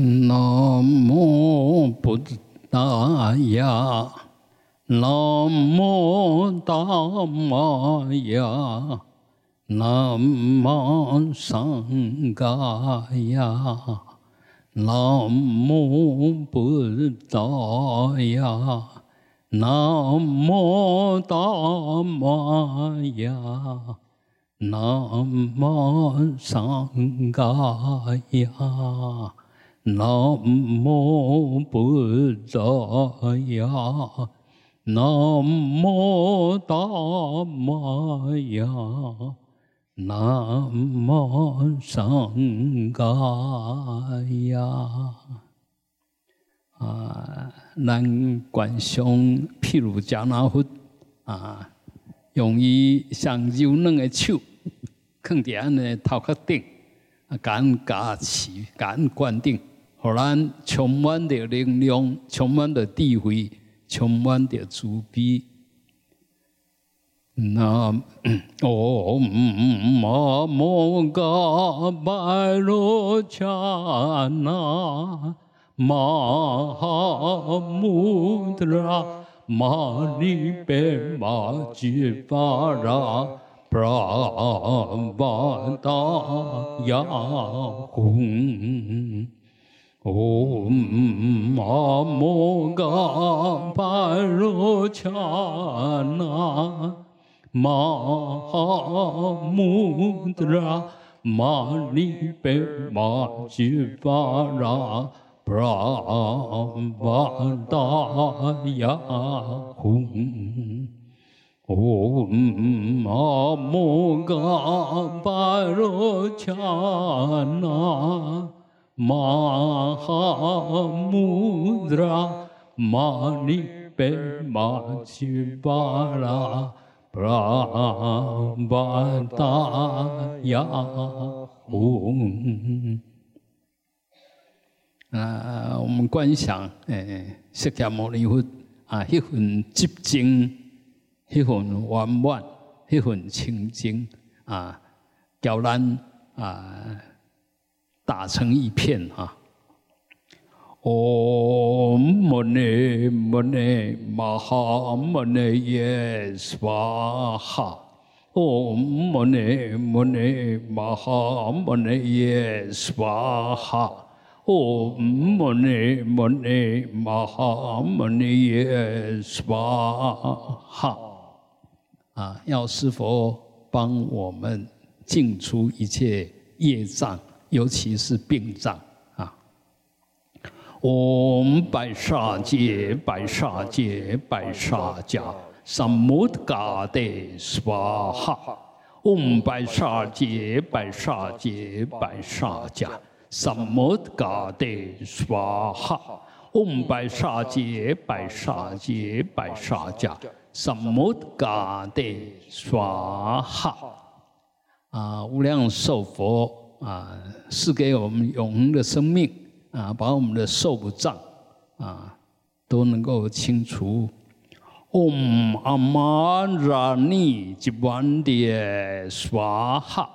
南无布达雅，南无达玛雅，南无桑伽雅，南无布达雅，南无达玛雅，南无桑伽雅。南无布达雅，南无达玛雅，南无桑伽雅。啊，咱观想譬如迦那佛啊，用伊上柔软的手，放伫安尼头壳顶，啊，敢加持，敢灌顶。互咱充满着能量，充满着智慧，充满着慈悲。那哦，玛摩嘎巴罗恰那玛哈穆德拉玛尼贝玛吉巴拉布拉巴达雅吽。Om Amoga Parochana Mahamudra Manipe Majivara Brahmadaya Hum Om Amoga Parochana 玛哈穆拉玛尼贝玛吉巴拉布拉巴达雅吽。啊，我们观想，诶，释迦牟尼佛啊，迄份寂静，迄份圆满，迄份清净啊，叫咱啊。打成一片啊！唵嘛呢嘛呢嘛哈嘛呢耶娑哈！唵嘛呢嘛呢嘛哈嘛呢耶娑哈！唵嘛呢嘛呢嘛哈嘛呢耶娑哈！啊，要师佛帮我们净除一切业障。尤其是病障啊！嗡白沙界白沙界白沙迦萨摩嘎德斯瓦哈！嗡白沙界白沙界白沙迦萨摩嘎德斯瓦哈！嗡白沙界白沙界白沙迦萨摩嘎德斯瓦哈！啊，无量寿佛。啊，是给我们永恒的生命啊，把我们的寿障啊都能够清除。嗡阿玛拉尼吉万迪娑哈，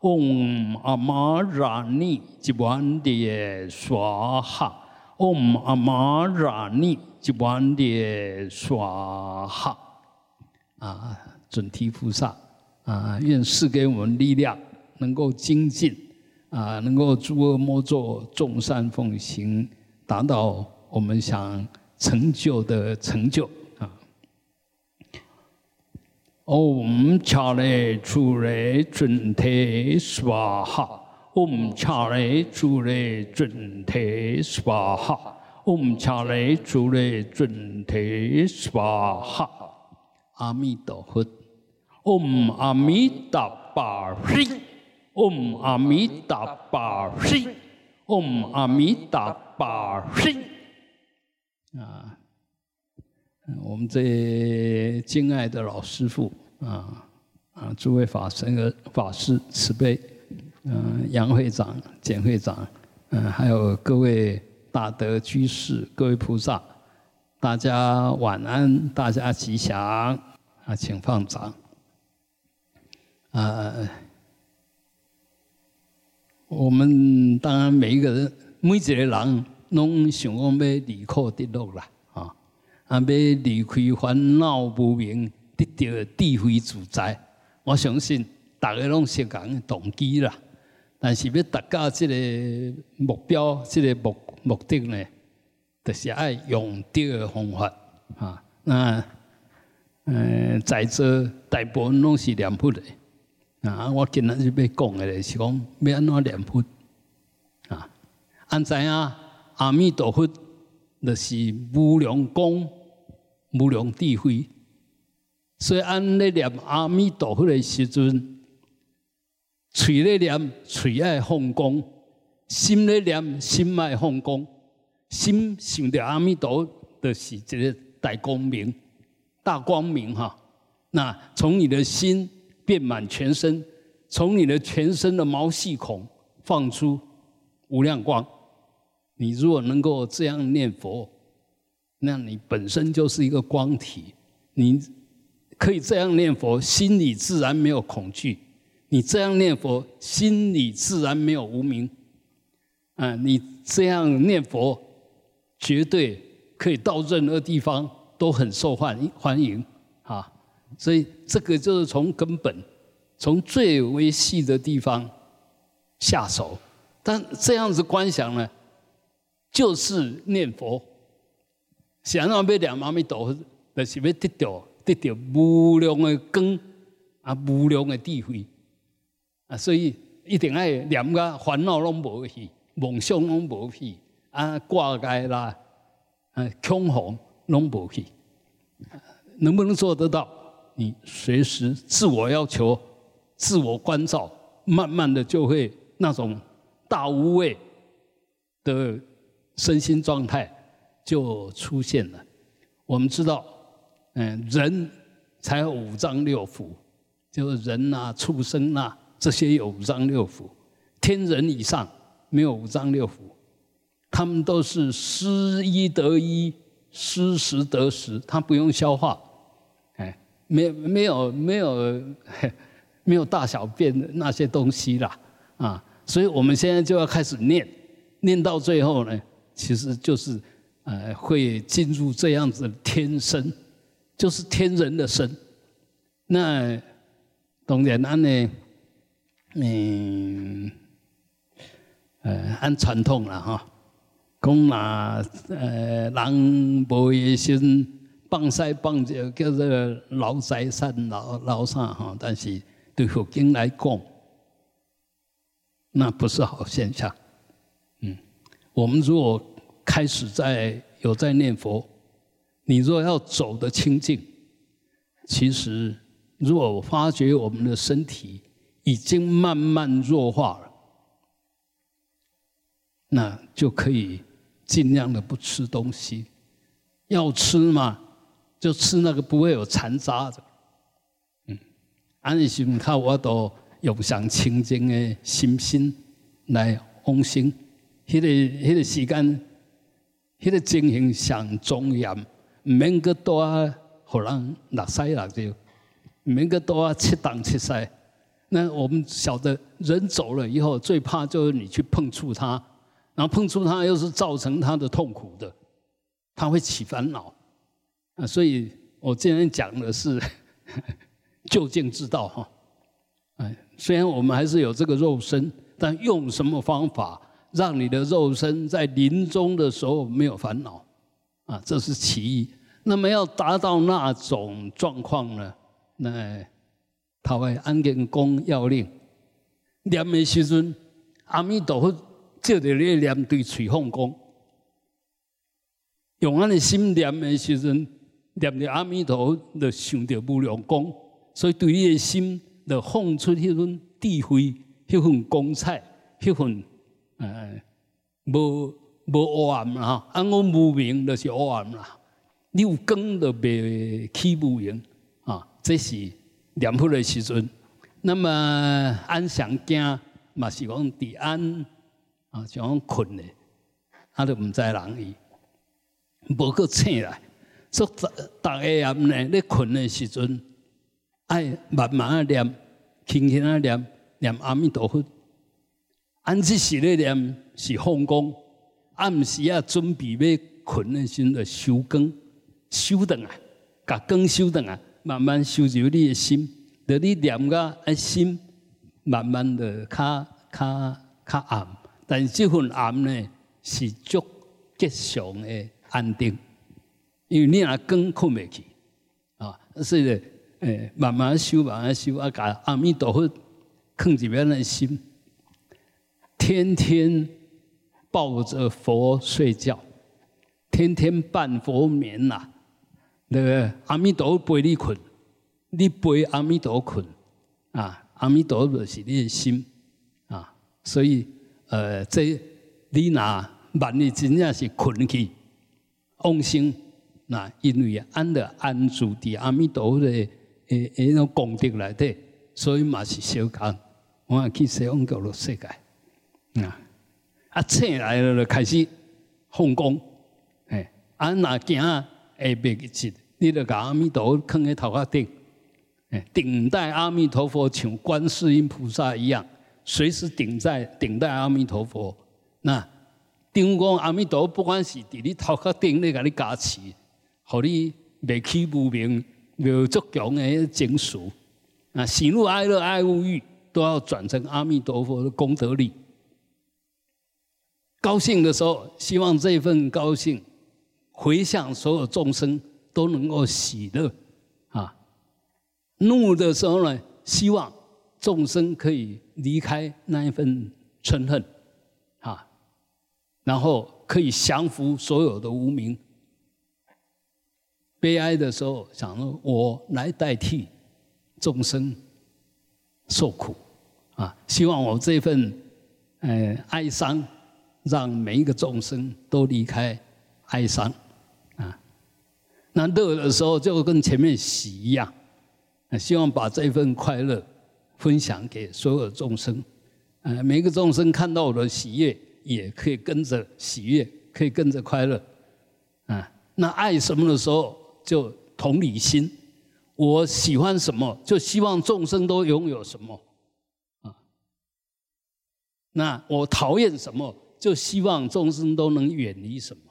嗡阿玛拉尼吉万迪娑哈，嗡阿玛拉尼吉万迪娑哈。啊，准提菩萨啊，愿赐给我们力量，能够精进。啊，能够诸恶莫作，众善奉行，达到我们想成就的成就啊。Om Chale Chule Junte Swaha，Om Chale Chule Junte Swaha，Om Chale Chule Junte Swaha。阿弥陀佛，Om 阿弥嗡阿弥达巴嘿，嗡阿弥达巴嘿。啊，我们这敬爱的老师傅啊啊，诸位法神和法师慈悲，嗯，杨会长、简会长，嗯，还有各位大德居士、各位菩萨，大家晚安，大家吉祥啊，请放掌啊。我们当然每一个人每一个人拢想要离苦得乐啦，啊，啊要离开烦恼无明，得到智慧自在。我相信大家拢相同的动机啦，但是要达到这个目标、这个目目的呢，就是爱用对的方法啊。那嗯，在座大部分拢是念佛的啊。我今日就要讲的是讲要安怎念佛啊。安知影阿弥陀佛就是无量光、无量智慧。所以按咧念阿弥陀佛的时阵，嘴咧念嘴爱放光，心咧念心爱放光，心想着阿弥陀就是一个大光明、大光明哈。那从你的心遍满全身，从你的全身的毛细孔放出无量光。你如果能够这样念佛，那你本身就是一个光体，你。可以这样念佛，心里自然没有恐惧；你这样念佛，心里自然没有无名。啊，你这样念佛，绝对可以到任何地方都很受欢欢迎！所以这个就是从根本，从最微细的地方下手。但这样子观想呢，就是念佛，想让被两妈咪抖，那是要得到。得到无量的光啊，无量的智慧啊，所以一定爱念个烦恼拢无去，梦想拢无去，啊挂碍啦，啊恐慌拢无去，能不能做得到？你随时自我要求、自我关照，慢慢的就会那种大无畏的身心状态就出现了。我们知道。嗯，人才有五脏六腑，就是人呐、畜生呐，这些有五脏六腑。天人以上没有五脏六腑，他们都是失一得一，失十得食，他不用消化，没有没有没有 没有大小便的那些东西啦，啊，所以我们现在就要开始念，念到最后呢，其实就是呃会进入这样子的天生。就是天人的身，那当然安呢，嗯，呃，按传统了哈，讲那呃人无野心，放西放就叫做老财产老老啥哈，但是对佛经来讲，那不是好现象。嗯，我们如果开始在有在念佛。你若要走的清净，其实如果发觉我们的身体已经慢慢弱化了，那就可以尽量的不吃东西。要吃嘛，就吃那个不会有残渣的。嗯，安尼是靠我都用上清净的心心来往生，迄个迄个时间，迄个情形上庄严。唔免个多啊，互人落西落就，唔免个多啊，七档七塞。那我们晓得，人走了以后，最怕就是你去碰触他，然后碰触他又是造成他的痛苦的，他会起烦恼。啊，所以我今天讲的是 就近之道哈。哎，虽然我们还是有这个肉身，但用什么方法让你的肉身在临终的时候没有烦恼？啊，这是其一。那么要达到那种状况呢？那他会安根功要令念的时阵，阿弥陀佛借着你念对嘴放光，用安的心念的时阵，念着阿弥陀佛就想着无量光，所以对你的心就放出迄份智慧、迄份光彩、迄份呃无。无黑暗啦，啊，我无明就是黑暗啦。你有光就袂起无明啊，这是念佛的时阵。那么安详惊嘛是讲伫安啊，像讲困咧，他都毋知人意，无个醒来。所以逐个人呢，咧困的时阵，爱慢慢啊念，轻轻啊念，念阿弥陀佛。安这时咧念是放光。暗时啊准备要困的时候，收光收顿啊，把光收顿啊，慢慢收入你的心，等你念个啊心，慢慢的较较较暗，但是这份暗呢是足吉祥的安定，因为你若光困未去啊，所以咧诶慢慢修慢慢修啊，把阿弥陀佛放入边的心，天天。抱着佛睡觉，天天伴佛眠呐。那个阿弥陀陪你困，你陪阿弥陀困啊。阿弥陀就是你的心啊。所以呃，这你那万一真正是困去，妄心那因为安的安住伫阿弥陀的诶诶种功德内底，所以嘛是小讲，我去西方极乐世界啊。啊，醒来了就开始放光，哎，啊，那行下晡日，你就把阿弥陀放在头壳顶，哎，顶戴阿弥陀佛，像观世音菩萨一样，随时顶在顶戴阿弥陀佛。那顶光阿弥陀，不管是伫你头壳顶，你甲你加持，互你未起无明，有足强的情绪，啊，喜怒哀乐爱恶欲，都要转成阿弥陀佛的功德力。高兴的时候，希望这份高兴回向所有众生都能够喜乐啊；怒的时候呢，希望众生可以离开那一份嗔恨啊，然后可以降服所有的无名。悲哀的时候，想说我来代替众生受苦啊，希望我这份呃哀伤。让每一个众生都离开哀伤啊！那乐的时候就跟前面喜一样，希望把这份快乐分享给所有众生。呃，每个众生看到我的喜悦，也可以跟着喜悦，可以跟着快乐。啊，那爱什么的时候，就同理心。我喜欢什么，就希望众生都拥有什么。啊，那我讨厌什么？就希望众生都能远离什么？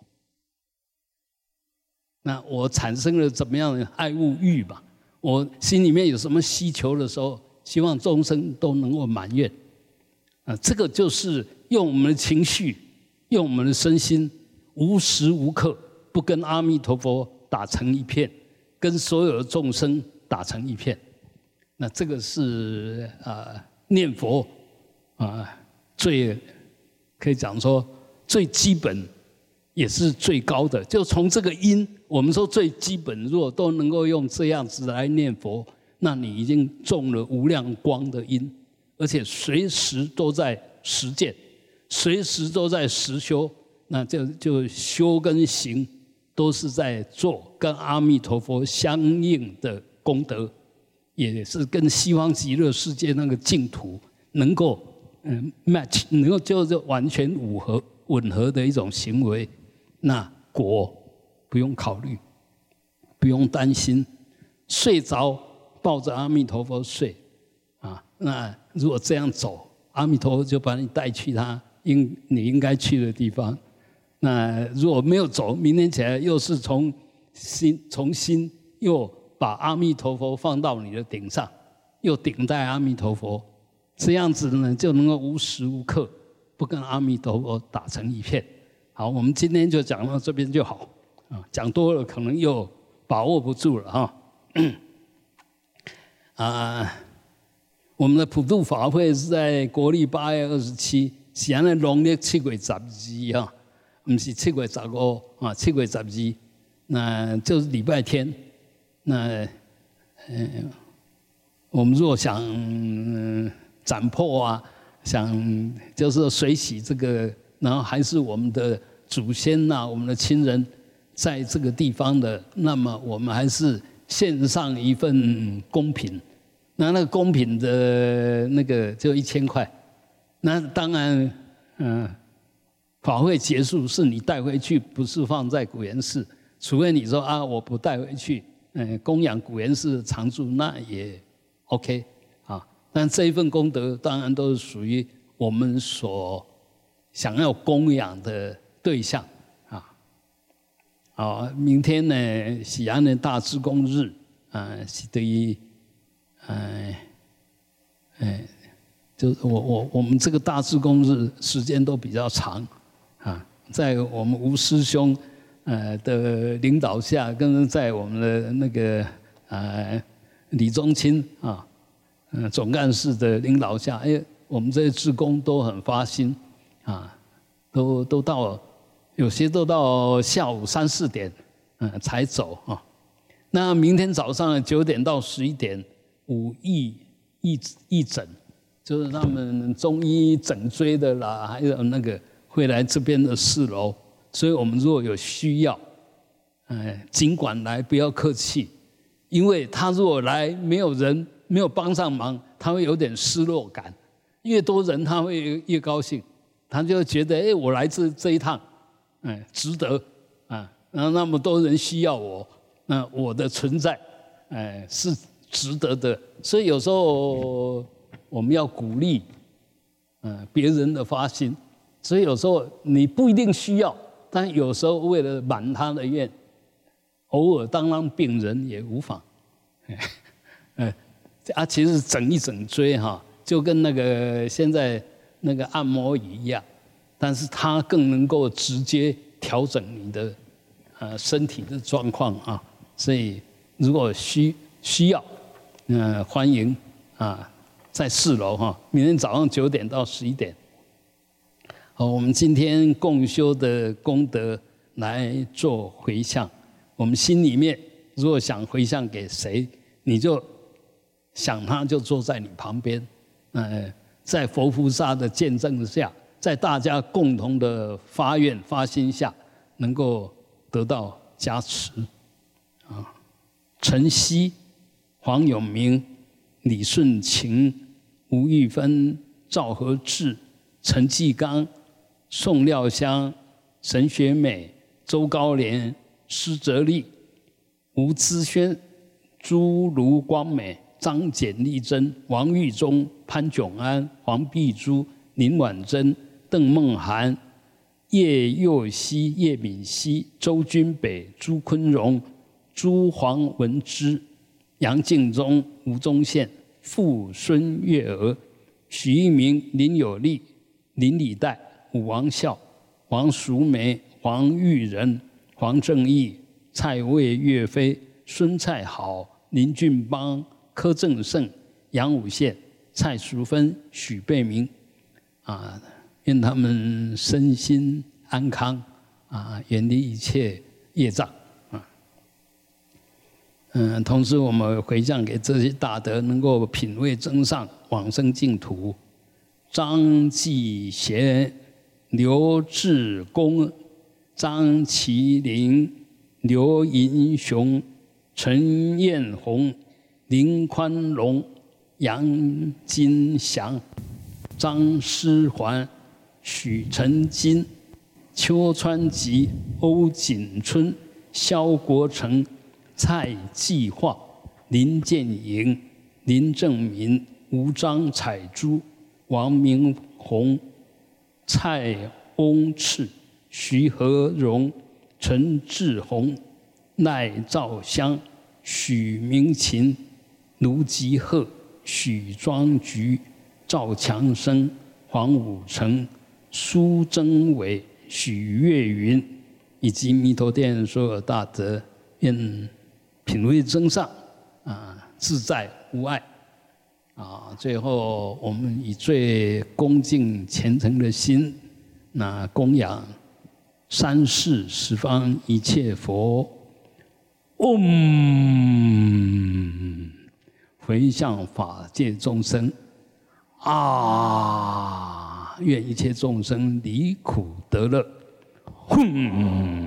那我产生了怎么样的爱物欲吧？我心里面有什么需求的时候，希望众生都能够满愿。啊，这个就是用我们的情绪，用我们的身心，无时无刻不跟阿弥陀佛打成一片，跟所有的众生打成一片。那这个是啊，念佛啊最。可以讲说，最基本也是最高的。就从这个因，我们说最基本，如果都能够用这样子来念佛，那你已经中了无量光的因，而且随时都在实践，随时都在实修，那就就修跟行都是在做跟阿弥陀佛相应的功德，也是跟西方极乐世界那个净土能够。嗯，match 能够就是完全吻合吻合的一种行为，那果不用考虑，不用担心，睡着抱着阿弥陀佛睡，啊，那如果这样走，阿弥陀佛就把你带去他应你应该去的地方，那如果没有走，明天起来又是从心从心又把阿弥陀佛放到你的顶上，又顶戴阿弥陀佛。这样子呢，就能够无时无刻不跟阿弥陀佛打成一片。好，我们今天就讲到这边就好。啊，讲多了可能又把握不住了哈。啊，我们的普渡法会是在国历八月二十七，现在农历七月十二哈，不是七月十五啊，七月十二，那就是礼拜天。那嗯，我们如果想。斩破啊，想就是水洗这个，然后还是我们的祖先呐，我们的亲人在这个地方的，那么我们还是献上一份贡品。那那个贡品的那个就一千块。那当然，嗯，法会结束是你带回去，不是放在古岩寺。除非你说啊，我不带回去，嗯，供养古岩寺常住，那也 OK 啊。但这一份功德，当然都是属于我们所想要供养的对象啊。好，明天呢，喜安的大智公日啊，是对于，哎，哎，就我我我们这个大智公日时间都比较长啊，在我们吴师兄呃的领导下，跟在我们的那个呃李宗清啊，嗯总干事的领导下，哎。我们这些职工都很发心，啊，都都到，有些都到下午三四点，嗯，才走啊。那明天早上九点到十一点，五义义义诊，就是他们中医整椎的啦，还有那个会来这边的四楼。所以我们如果有需要，哎，尽管来，不要客气，因为他如果来没有人，没有帮上忙，他会有点失落感。越多人他会越高兴，他就觉得哎，我来这这一趟，哎，值得啊！然后那么多人需要我，那我的存在，哎，是值得的。所以有时候我们要鼓励，嗯，别人的发心。所以有时候你不一定需要，但有时候为了满他的愿，偶尔当当病人也无妨。哎，啊，其实整一整椎哈。就跟那个现在那个按摩椅一样，但是它更能够直接调整你的呃身体的状况啊。所以如果需需要，嗯，欢迎啊，在四楼哈，明天早上九点到十一点。好，我们今天共修的功德来做回向。我们心里面如果想回向给谁，你就想他就坐在你旁边。呃，在佛菩萨的见证下，在大家共同的发愿发心下，能够得到加持。啊，陈曦、黄永明、李顺晴、吴玉芬、赵和志、陈继刚、宋廖香、沈雪美、周高莲、施哲丽、吴姿轩、朱卢光美。张简丽珍、王玉忠、潘炯安、黄碧珠、林婉珍、邓梦涵、叶佑熙、叶敏熙、周君北、朱坤荣、朱黄文之、杨敬忠、吴宗宪、傅孙月娥、许一鸣、林有利、林礼代、王孝、王淑梅、黄玉仁、黄正义、蔡魏岳飞、孙蔡好、林俊邦。柯正胜、杨武宪、蔡淑芬、许贝明，啊，愿他们身心安康，啊，远离一切业障，啊，嗯，同时我们回向给这些大德，能够品位增上，往生净土。张继贤、刘志功、张麒麟、刘银雄、陈彦宏。林宽荣、杨金祥、张思环、许成金、邱川吉、欧锦春、肖国成、蔡继化、林建营、林正民、吴张彩珠、王明宏、蔡翁赤、徐和荣、陈志宏、赖兆香、许明琴。卢吉鹤、许庄菊、赵强生、黄武成、苏贞伟、许月云，以及弥陀殿所有大德，愿品位增上，啊，自在无碍，啊，最后我们以最恭敬虔诚的心，那供养三世十方一切佛，嗡。回向法界众生，啊！愿一切众生离苦得乐。哼。